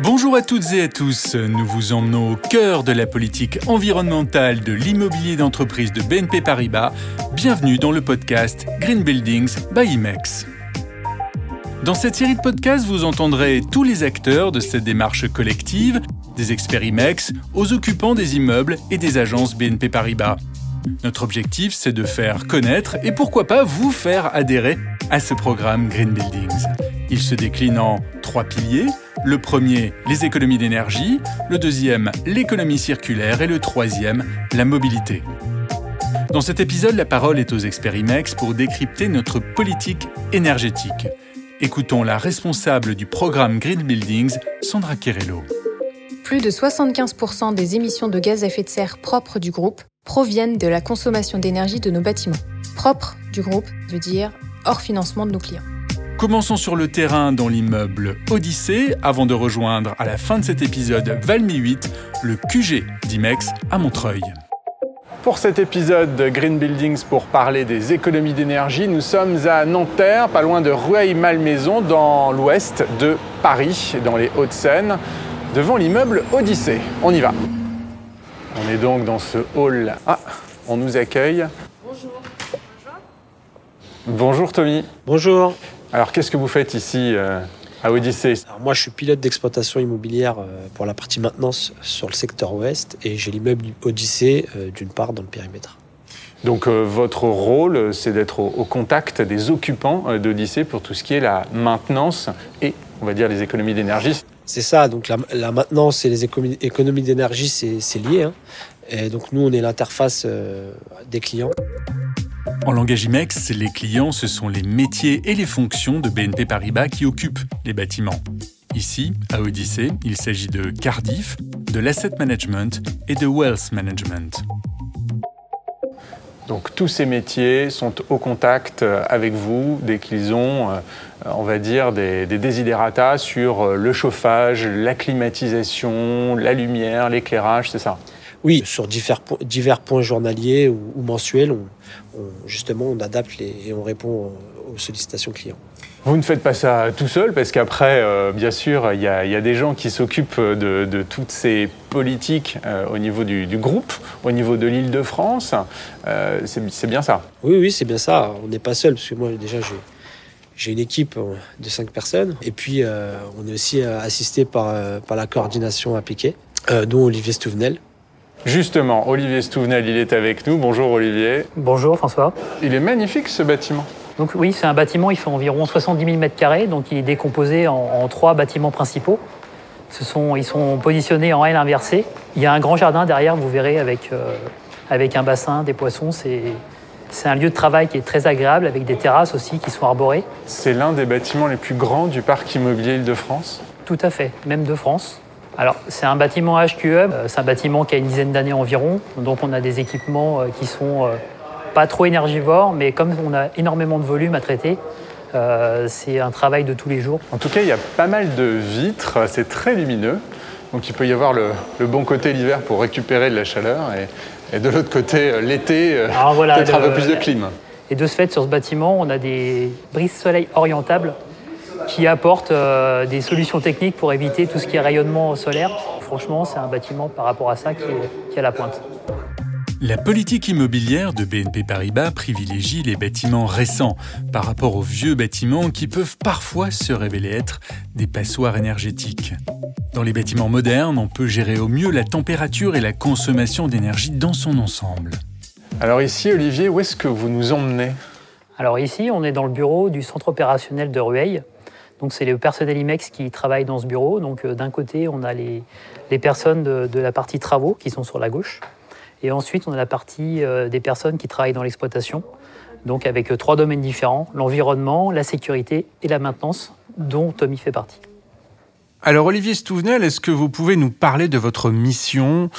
Bonjour à toutes et à tous, nous vous emmenons au cœur de la politique environnementale de l'immobilier d'entreprise de BNP Paribas. Bienvenue dans le podcast Green Buildings by IMEX. Dans cette série de podcasts, vous entendrez tous les acteurs de cette démarche collective, des experts IMEX aux occupants des immeubles et des agences BNP Paribas. Notre objectif, c'est de faire connaître et pourquoi pas vous faire adhérer à ce programme Green Buildings. Il se décline en trois piliers. Le premier, les économies d'énergie. Le deuxième, l'économie circulaire. Et le troisième, la mobilité. Dans cet épisode, la parole est aux experts IMEX pour décrypter notre politique énergétique. Écoutons la responsable du programme Green Buildings, Sandra Querello. Plus de 75% des émissions de gaz à effet de serre propres du groupe proviennent de la consommation d'énergie de nos bâtiments. Propre du groupe veut dire hors financement de nos clients. Commençons sur le terrain dans l'immeuble Odyssée avant de rejoindre à la fin de cet épisode Valmy 8, le QG d'Imex à Montreuil. Pour cet épisode de Green Buildings pour parler des économies d'énergie, nous sommes à Nanterre, pas loin de Rueil-Malmaison, dans l'ouest de Paris, dans les Hauts-de-Seine, devant l'immeuble Odyssée. On y va. On est donc dans ce hall. Ah, on nous accueille. Bonjour. Bonjour Tommy. Bonjour. Alors qu'est-ce que vous faites ici euh, à Odyssée? Alors moi je suis pilote d'exploitation immobilière euh, pour la partie maintenance sur le secteur ouest et j'ai l'immeuble Odyssée euh, d'une part dans le périmètre. Donc votre rôle c'est d'être au, au, contact des occupants d'Odyssée pour tout ce qui est la maintenance et on va dire les économies d'énergie. C'est ça, donc la, la, maintenance et les économies, économies d'énergie c'est lié. Hein. Et donc nous on est l'interface des clients. En langage IMEX, les clients, ce sont les métiers et les fonctions de BNP Paribas qui occupent les bâtiments. Ici, à Odyssée, il s'agit de Cardiff, de l'asset management et de wealth management. Donc tous ces métiers sont au contact avec vous dès qu'ils ont, on va dire, des, des sur le chauffage, la climatisation, la lumière, l'éclairage, c'est ça? Oui, sur divers, divers points journaliers ou, ou mensuels, on, on, justement, on adapte les, et on répond aux sollicitations clients. Vous ne faites pas ça tout seul, parce qu'après, euh, bien sûr, il y, y, a des gens qui s'occupent de, de, toutes ces politiques euh, au niveau du, du, groupe, au niveau de l'île de France. Euh, c'est bien ça Oui, oui, c'est bien ça. On n'est pas seul, parce que moi, déjà, j'ai j'ai une équipe de cinq personnes. Et puis, euh, on est aussi assisté par, par la coordination appliquée, euh, dont Olivier Stouvenel, Justement, Olivier Stouvenel, il est avec nous. Bonjour Olivier. Bonjour François. Il est magnifique ce bâtiment. Donc oui, c'est un bâtiment, il fait environ 70 000 m2, donc il est décomposé en, en, trois bâtiments principaux. Ce sont, ils sont positionnés en L inversée. Il y a un grand jardin derrière, vous verrez, avec, euh, avec un bassin, des poissons. C'est un lieu de travail qui est très agréable, avec des terrasses aussi qui sont arborées. C'est l'un des bâtiments les plus grands du parc immobilier Île-de-France Tout à fait, même de France. Alors, c'est un bâtiment HQE, c'est un bâtiment qui a une dizaine d'années environ, donc on a des équipements qui sont pas trop énergivores, mais comme on a énormément de volume à traiter, euh, c'est un travail de tous les jours. En tout cas, il y a pas mal de vitres, c'est très lumineux, donc il peut y avoir le, le bon côté l'hiver pour récupérer de la chaleur, et, et de l'autre côté, l'été, voilà, peut-être un peu plus de clim. Et de ce fait, sur ce bâtiment, on a des brises-soleil orientables qui apporte euh, des solutions techniques pour éviter tout ce qui est rayonnement solaire. Franchement, c'est un bâtiment par rapport à ça qui est, qui est à la pointe. La politique immobilière de BNP Paribas privilégie les bâtiments récents par rapport aux vieux bâtiments qui peuvent parfois se révéler être des passoires énergétiques. Dans les bâtiments modernes, on peut gérer au mieux la température et la consommation d'énergie dans son ensemble. Alors ici, Olivier, où est-ce que vous nous emmenez? Alors ici, on est dans le bureau du centre opérationnel de Rueil, donc c'est le personnel IMEX qui travaille dans ce bureau. Donc euh, d'un côté, on a les, les personnes de, de, la partie travaux qui sont sur la gauche. Et ensuite, on a la partie euh, des personnes qui travaillent dans l'exploitation. Donc avec euh, trois domaines différents, l'environnement, la sécurité et la maintenance, dont Tommy fait partie. Alors Olivier Stouvenel, est-ce que vous pouvez nous parler de votre mission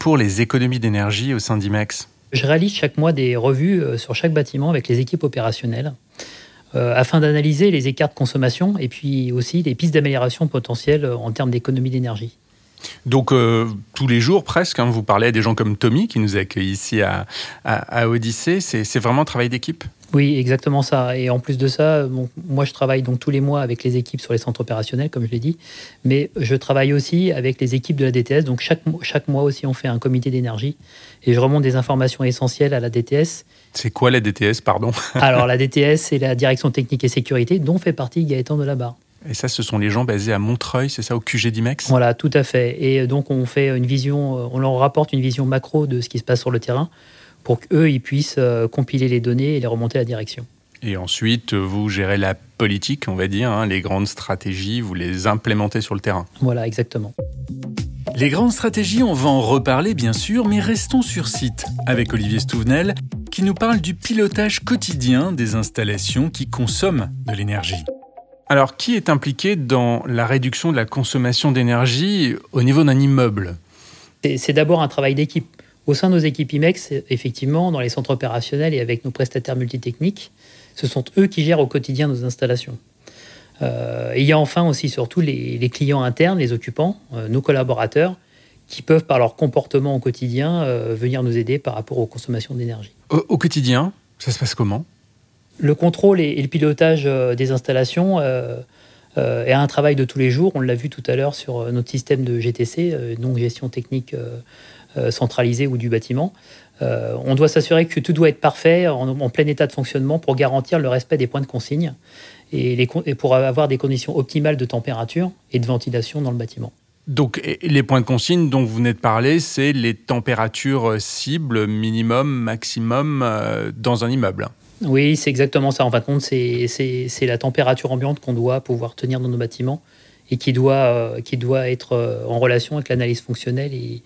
pour les économies d'énergie au sein d'IMEX Je réalise chaque mois des revues sur chaque bâtiment avec les équipes opérationnelles euh, afin d'analyser les écarts de consommation et puis aussi les pistes d'amélioration potentielles en termes d'économie d'énergie. Donc euh, tous les jours presque, hein, vous parlez à des gens comme Tommy qui nous accueille ici à, à, Odyssée, c'est vraiment un travail d'équipe? Oui, exactement ça. Et en plus de ça, moi je travaille donc tous les mois avec les équipes sur les centres opérationnels, comme je l'ai dit, mais je travaille aussi avec les équipes de la DTS. Donc chaque, chaque mois aussi, on fait un comité d'énergie et je remonte des informations essentielles à la DTS. C'est quoi la DTS, pardon? Alors la DTS, c'est la Direction technique et sécurité, dont fait partie Gaëtan Delabarre. Et ça, ce sont les gens basés à Montreuil, c'est ça, au QG d'IMEX Voilà, tout à fait. Et donc, on fait une vision, euh, on leur rapporte une vision macro de ce qui se passe sur le terrain pour qu'eux, ils puissent euh, compiler les données et les remonter à la direction. Et ensuite, vous gérez la politique, on va dire, hein, les grandes stratégies, vous les implémentez sur le terrain. Voilà, exactement. Les grandes stratégies, on va en reparler bien sûr, mais restons sur site avec Olivier Stouvenel qui nous parle du pilotage quotidien des installations qui consomment de l'énergie. Alors, qui est impliqué dans la réduction de la consommation d'énergie au niveau d'un immeuble? C'est d'abord un travail d'équipe. Au sein de nos équipes IMEX, effectivement, dans les centres opérationnels et avec nos prestataires multitechniques, ce sont eux qui gèrent au quotidien nos installations. Euh, il y a enfin aussi surtout les, clients internes, les occupants, euh, nos collaborateurs, qui peuvent par leur comportement au quotidien euh, venir nous aider par rapport aux consommations d'énergie. au quotidien, ça se passe comment? Le contrôle et, le pilotage des installations euh, euh, est un travail de tous les jours. On l'a vu tout à l'heure sur notre système de GTC, donc gestion technique centralisée ou du bâtiment. on doit s'assurer que tout doit être parfait, en, plein état de fonctionnement, pour garantir le respect des points de consigne et, et pour avoir des conditions optimales de température et de ventilation dans le bâtiment. Donc les points de consigne dont vous venez de parler, c'est les températures cibles minimum, maximum dans un immeuble. Oui, c'est exactement ça. En fin de compte, c'est la température ambiante qu'on doit pouvoir tenir dans nos bâtiments et qui doit, euh, qui doit être euh, en relation avec l'analyse fonctionnelle et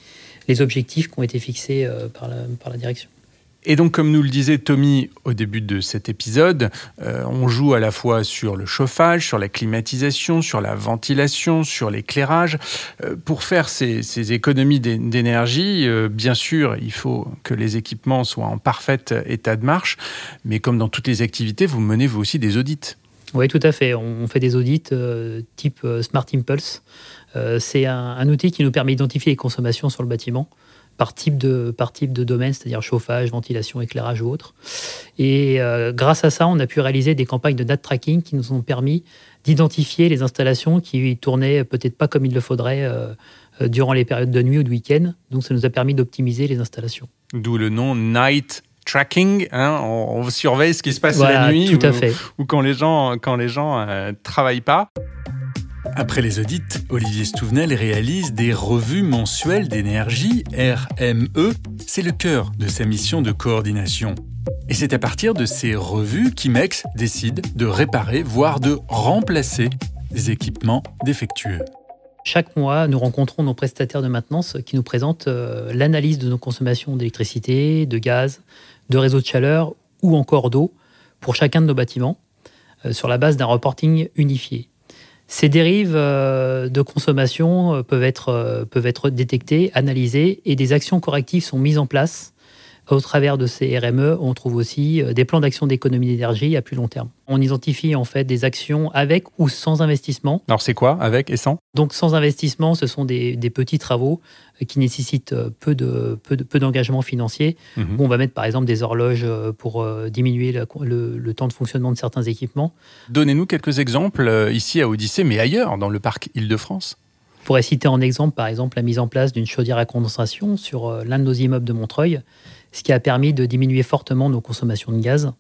les objectifs qui ont été fixés euh, par la direction. Et donc, comme nous le disait Tommy au début de cet épisode, euh, on joue à la fois sur le chauffage, sur la climatisation, sur la ventilation, sur l'éclairage. Euh, pour faire ces, économies d'énergie, euh, bien sûr, il faut que les équipements soient en parfait état de marche, mais comme dans toutes les activités, vous menez vous aussi des audits. Oui, tout à fait. On fait des audits type Smart Impulse. C'est un, un outil qui nous permet d'identifier les consommations sur le bâtiment par type de, par type de domaine, c'est-à-dire chauffage, ventilation, éclairage ou autre. Et euh, grâce à ça, on a pu réaliser des campagnes de date tracking qui nous ont permis d'identifier les installations qui tournaient peut-être pas comme il le faudrait euh, euh, durant les périodes de nuit ou de week-end. Donc ça nous a permis d'optimiser les installations. D'où le nom Night tracking. Hein, on, surveille ce qui se passe la nuit tout ou, à fait. ou, quand les gens quand les gens travaillent pas. Après les audits, Olivier Stouvenel réalise des revues mensuelles d'énergie, RME. C'est le cœur de sa mission de coordination. Et c'est à partir de ces revues qu'IMEX décide de réparer, voire de remplacer des équipements défectueux. Chaque mois, nous rencontrons nos prestataires de maintenance qui nous présentent euh, l'analyse de nos consommations d'électricité, de gaz, de réseaux de chaleur ou encore d'eau pour chacun de nos bâtiments euh, sur la base d'un reporting unifié. Ces dérives euh, de consommation euh, peuvent être, euh, peuvent être détectées, analysées et des actions correctives sont mises en place au travers de ces RME, on trouve aussi des plans d'action d'économie d'énergie à plus long terme. On identifie en fait des actions avec ou sans investissement. Alors c'est quoi avec et sans? Donc sans investissement, ce sont des, petits travaux qui nécessitent peu de peu peu d'engagement financier. Mhm. on va mettre par exemple des horloges pour diminuer le, temps de fonctionnement de certains équipements. Donnez-nous quelques exemples euh, ici à Odyssée, mais ailleurs dans le parc Île-de-France. Pourrais citer en exemple par exemple la mise en place d'une chaudière à condensation sur euh, l'un de nos immeubles de Montreuil, ce qui a permis de diminuer fortement nos consommations de gaz.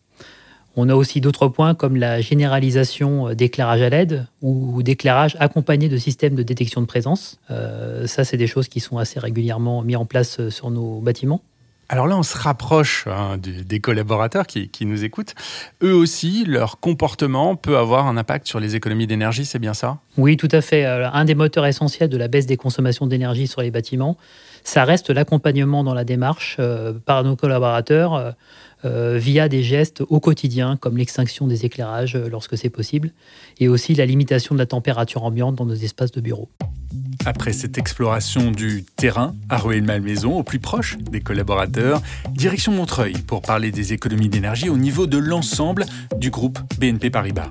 On a aussi d'autres points comme la généralisation euh, d'éclairage à LED ou d'éclairage accompagné de systèmes de détection de présence. Euh, ça, c'est des choses qui sont assez régulièrement mises en place euh, sur nos bâtiments. Alors là, on se rapproche hein, des collaborateurs qui, nous écoutent. Eux aussi, leur comportement peut avoir un impact sur les économies d'énergie, c'est bien ça? Oui, tout à fait. Un des moteurs essentiels de la baisse des consommations d'énergie sur les bâtiments, ça reste l'accompagnement dans la démarche par nos collaborateurs euh, via des gestes au quotidien, comme l'extinction des éclairages euh, lorsque c'est possible, et aussi la limitation de la température ambiante dans nos espaces de bureau. Après cette exploration du terrain à Rueil-Malmaison, au plus proche des collaborateurs, direction Montreuil pour parler des économies d'énergie au niveau de l'ensemble du groupe BNP Paribas.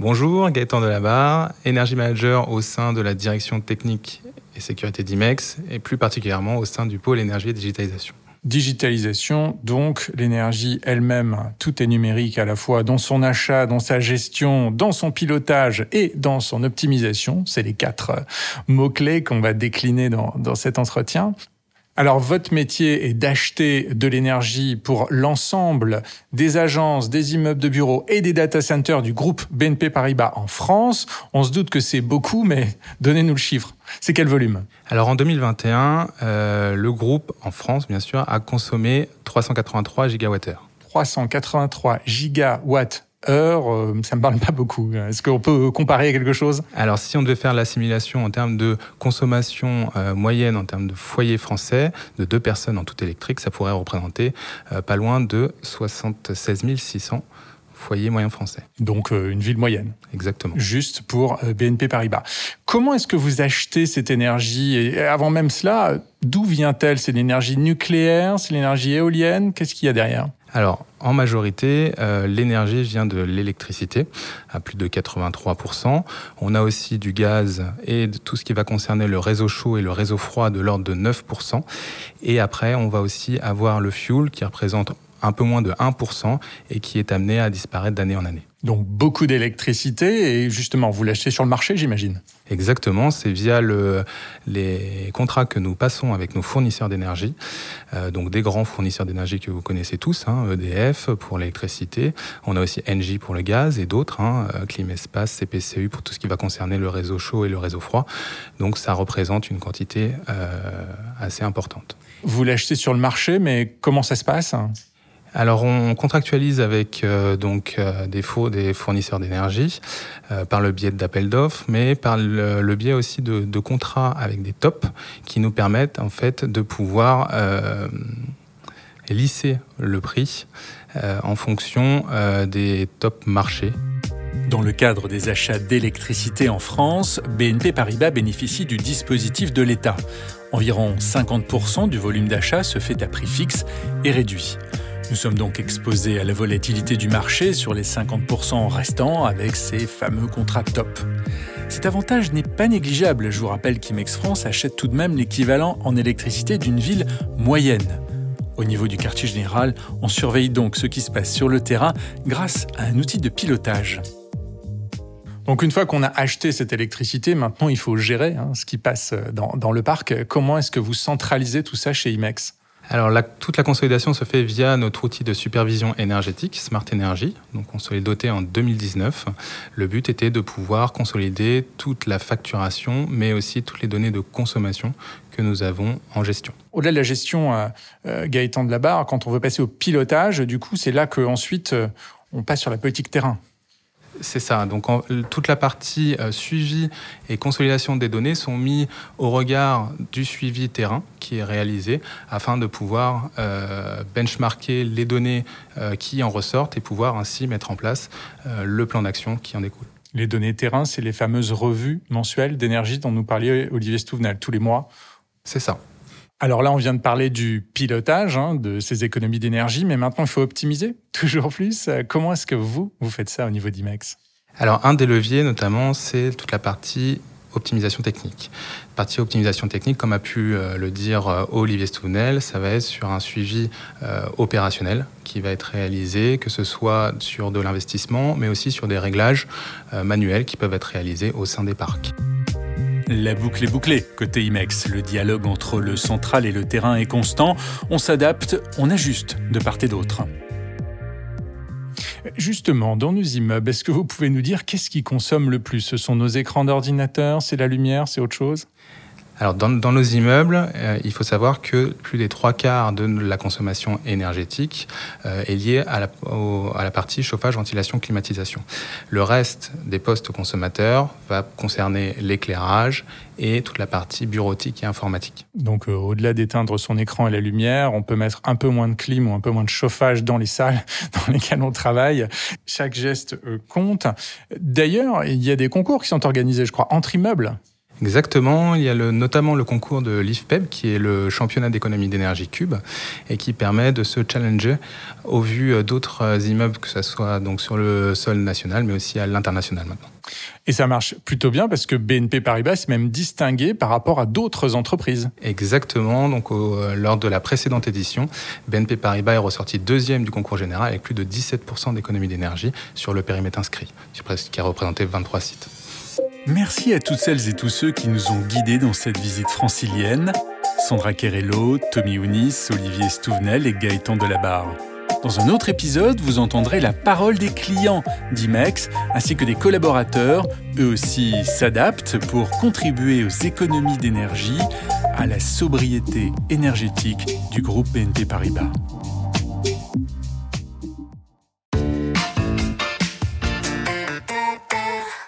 Bonjour, Gaëtan Delabarre, Energy Manager au sein de la direction technique et sécurité d'IMEX, et plus particulièrement au sein du pôle énergie et digitalisation. Digitalisation, donc l'énergie elle-même, tout est numérique à la fois dans son achat, dans sa gestion, dans son pilotage et dans son optimisation. C'est les quatre mots-clés qu'on va décliner dans, dans cet entretien. Alors votre métier est d'acheter de l'énergie pour l'ensemble des agences, des immeubles de bureaux et des data centers du groupe BNP Paribas en France. On se doute que c'est beaucoup, mais donnez-nous le chiffre. C'est quel volume? Alors en 2021, euh, le groupe en France, bien sûr, a consommé 383 gigawattheures. 383 gigawatts heure, euh, ça me parle pas beaucoup. Est-ce qu'on peut comparer à quelque chose? Alors, si on devait faire l'assimilation en termes de consommation euh, moyenne en termes de foyer français, de deux personnes en tout électrique, ça pourrait représenter euh, pas loin de 76 600 foyers moyens français. Donc une ville moyenne. Exactement. Juste pour BNP Paribas. Comment est-ce que vous achetez cette énergie? Et avant même cela, d'où vient-elle? C'est l'énergie nucléaire? C'est l'énergie éolienne? Qu'est-ce qu'il y a derrière? Alors, en majorité, euh, l'énergie vient de l'électricité, à plus de 83%. On a aussi du gaz et de tout ce qui va concerner le réseau chaud et le réseau froid de l'ordre de 9%. Et après, on va aussi avoir le fuel qui représente un peu moins de 1% et qui est amené à disparaître d'année en année. Donc beaucoup d'électricité et justement, vous l'achetez sur le marché, j'imagine Exactement, c'est via le, les contrats que nous passons avec nos fournisseurs d'énergie, euh, donc des grands fournisseurs d'énergie que vous connaissez tous, hein, EDF pour l'électricité, on a aussi Engie pour le gaz et d'autres, hein, euh, Climespace, CPCU pour tout ce qui va concerner le réseau chaud et le réseau froid. Donc ça représente une quantité euh, assez importante. Vous l'achetez sur le marché, mais comment ça se passe? Alors on contractualise avec euh, donc euh, des, fournisseurs d'énergie euh, par le biais d'appels d'offres, mais par le, biais aussi de, contrats avec des tops qui nous permettent en fait de pouvoir lisser le prix en fonction des top marchés. Dans le cadre des achats d'électricité en France, BNP Paribas bénéficie du dispositif de l'État. Environ 50% du volume d'achat se fait à prix fixe et réduit. Nous sommes donc exposés à la volatilité du marché sur les 50% restants avec ces fameux contrats top. Cet avantage n'est pas négligeable. Je vous rappelle qu'Imex France achète tout de même l'équivalent en électricité d'une ville moyenne. Au niveau du quartier général, on surveille donc ce qui se passe sur le terrain grâce à un outil de pilotage. Donc une fois qu'on a acheté cette électricité, maintenant il faut gérer hein, ce qui passe dans, dans le parc. Comment est-ce que vous centralisez tout ça chez Imex? Alors toute la consolidation se fait via notre outil de supervision énergétique, Smart Energy. Donc on se l'est doté en 2019. Le but était de pouvoir consolider toute la facturation, mais aussi toutes les données de consommation que nous avons en gestion. Au-delà de la gestion, euh, euh, Gaëtan de la Barre, quand on veut passer au pilotage, du coup, c'est là qu'ensuite euh, on passe sur la politique terrain. C'est ça. Donc toute la partie euh, suivi et consolidation des données sont mis au regard du suivi terrain qui est réalisé afin de pouvoir euh, benchmarker les données euh, qui en ressortent et pouvoir ainsi mettre en place le plan d'action qui en découle. Les données terrain, c'est les fameuses revues mensuelles d'énergie dont nous parliez Olivier Stouvenal tous les mois. C'est ça. Alors là, on vient de parler du pilotage, hein, de ces économies d'énergie, mais maintenant, il faut optimiser toujours plus. Comment est-ce que vous, vous faites ça au niveau d'IMEX? Alors, un des leviers, notamment, c'est toute la partie optimisation technique. Partie optimisation technique, comme a pu euh, le dire euh, Olivier Stouvenel, ça va être sur un suivi euh, opérationnel qui va être réalisé, que ce soit sur de l'investissement, mais aussi sur des réglages manuels qui peuvent être réalisés au sein des parcs. La boucle est bouclée. Côté IMEX, le dialogue entre le central et le terrain est constant. On s'adapte, on ajuste de part et d'autre. Justement, dans nos immeubles, est-ce que vous pouvez nous dire qu'est-ce qui consomme le plus? Ce sont nos écrans d'ordinateur, c'est la lumière, c'est autre chose? Alors dans, nos immeubles, euh, il faut savoir que plus des trois quarts de la consommation énergétique euh, est liée à la, à la, partie chauffage, ventilation, climatisation. Le reste des postes consommateurs va concerner l'éclairage et toute la partie bureautique et informatique. Donc euh, au-delà d'éteindre son écran et la lumière, on peut mettre un peu moins de clim ou un peu moins de chauffage dans les salles dans lesquelles on travaille. Chaque geste compte. D'ailleurs, il y a des concours qui sont organisés, je crois, entre immeubles. Exactement, il y a le, notamment le concours de l'IFPEB qui est le championnat d'économie d'énergie cube et qui permet de se challenger au vu d'autres immeubles que ce soit donc sur le sol national mais aussi à l'international maintenant. Et ça marche plutôt bien parce que BNP Paribas est même distingué par rapport à d'autres entreprises. Exactement. Donc, lors de la précédente édition, BNP Paribas est ressorti deuxième du concours général avec plus de 17% d'économie d'énergie sur le périmètre inscrit, qui a représenté 23 sites. Merci à toutes celles et tous ceux qui nous ont guidés dans cette visite francilienne. Sandra Querello, Tommy Ounis, Olivier Stouvenel et Gaëtan Delabarre. Dans un autre épisode, vous entendrez la parole des clients d'IMEX ainsi que des collaborateurs. Eux aussi s'adaptent pour contribuer aux économies d'énergie, à la sobriété énergétique du groupe BNP Paribas.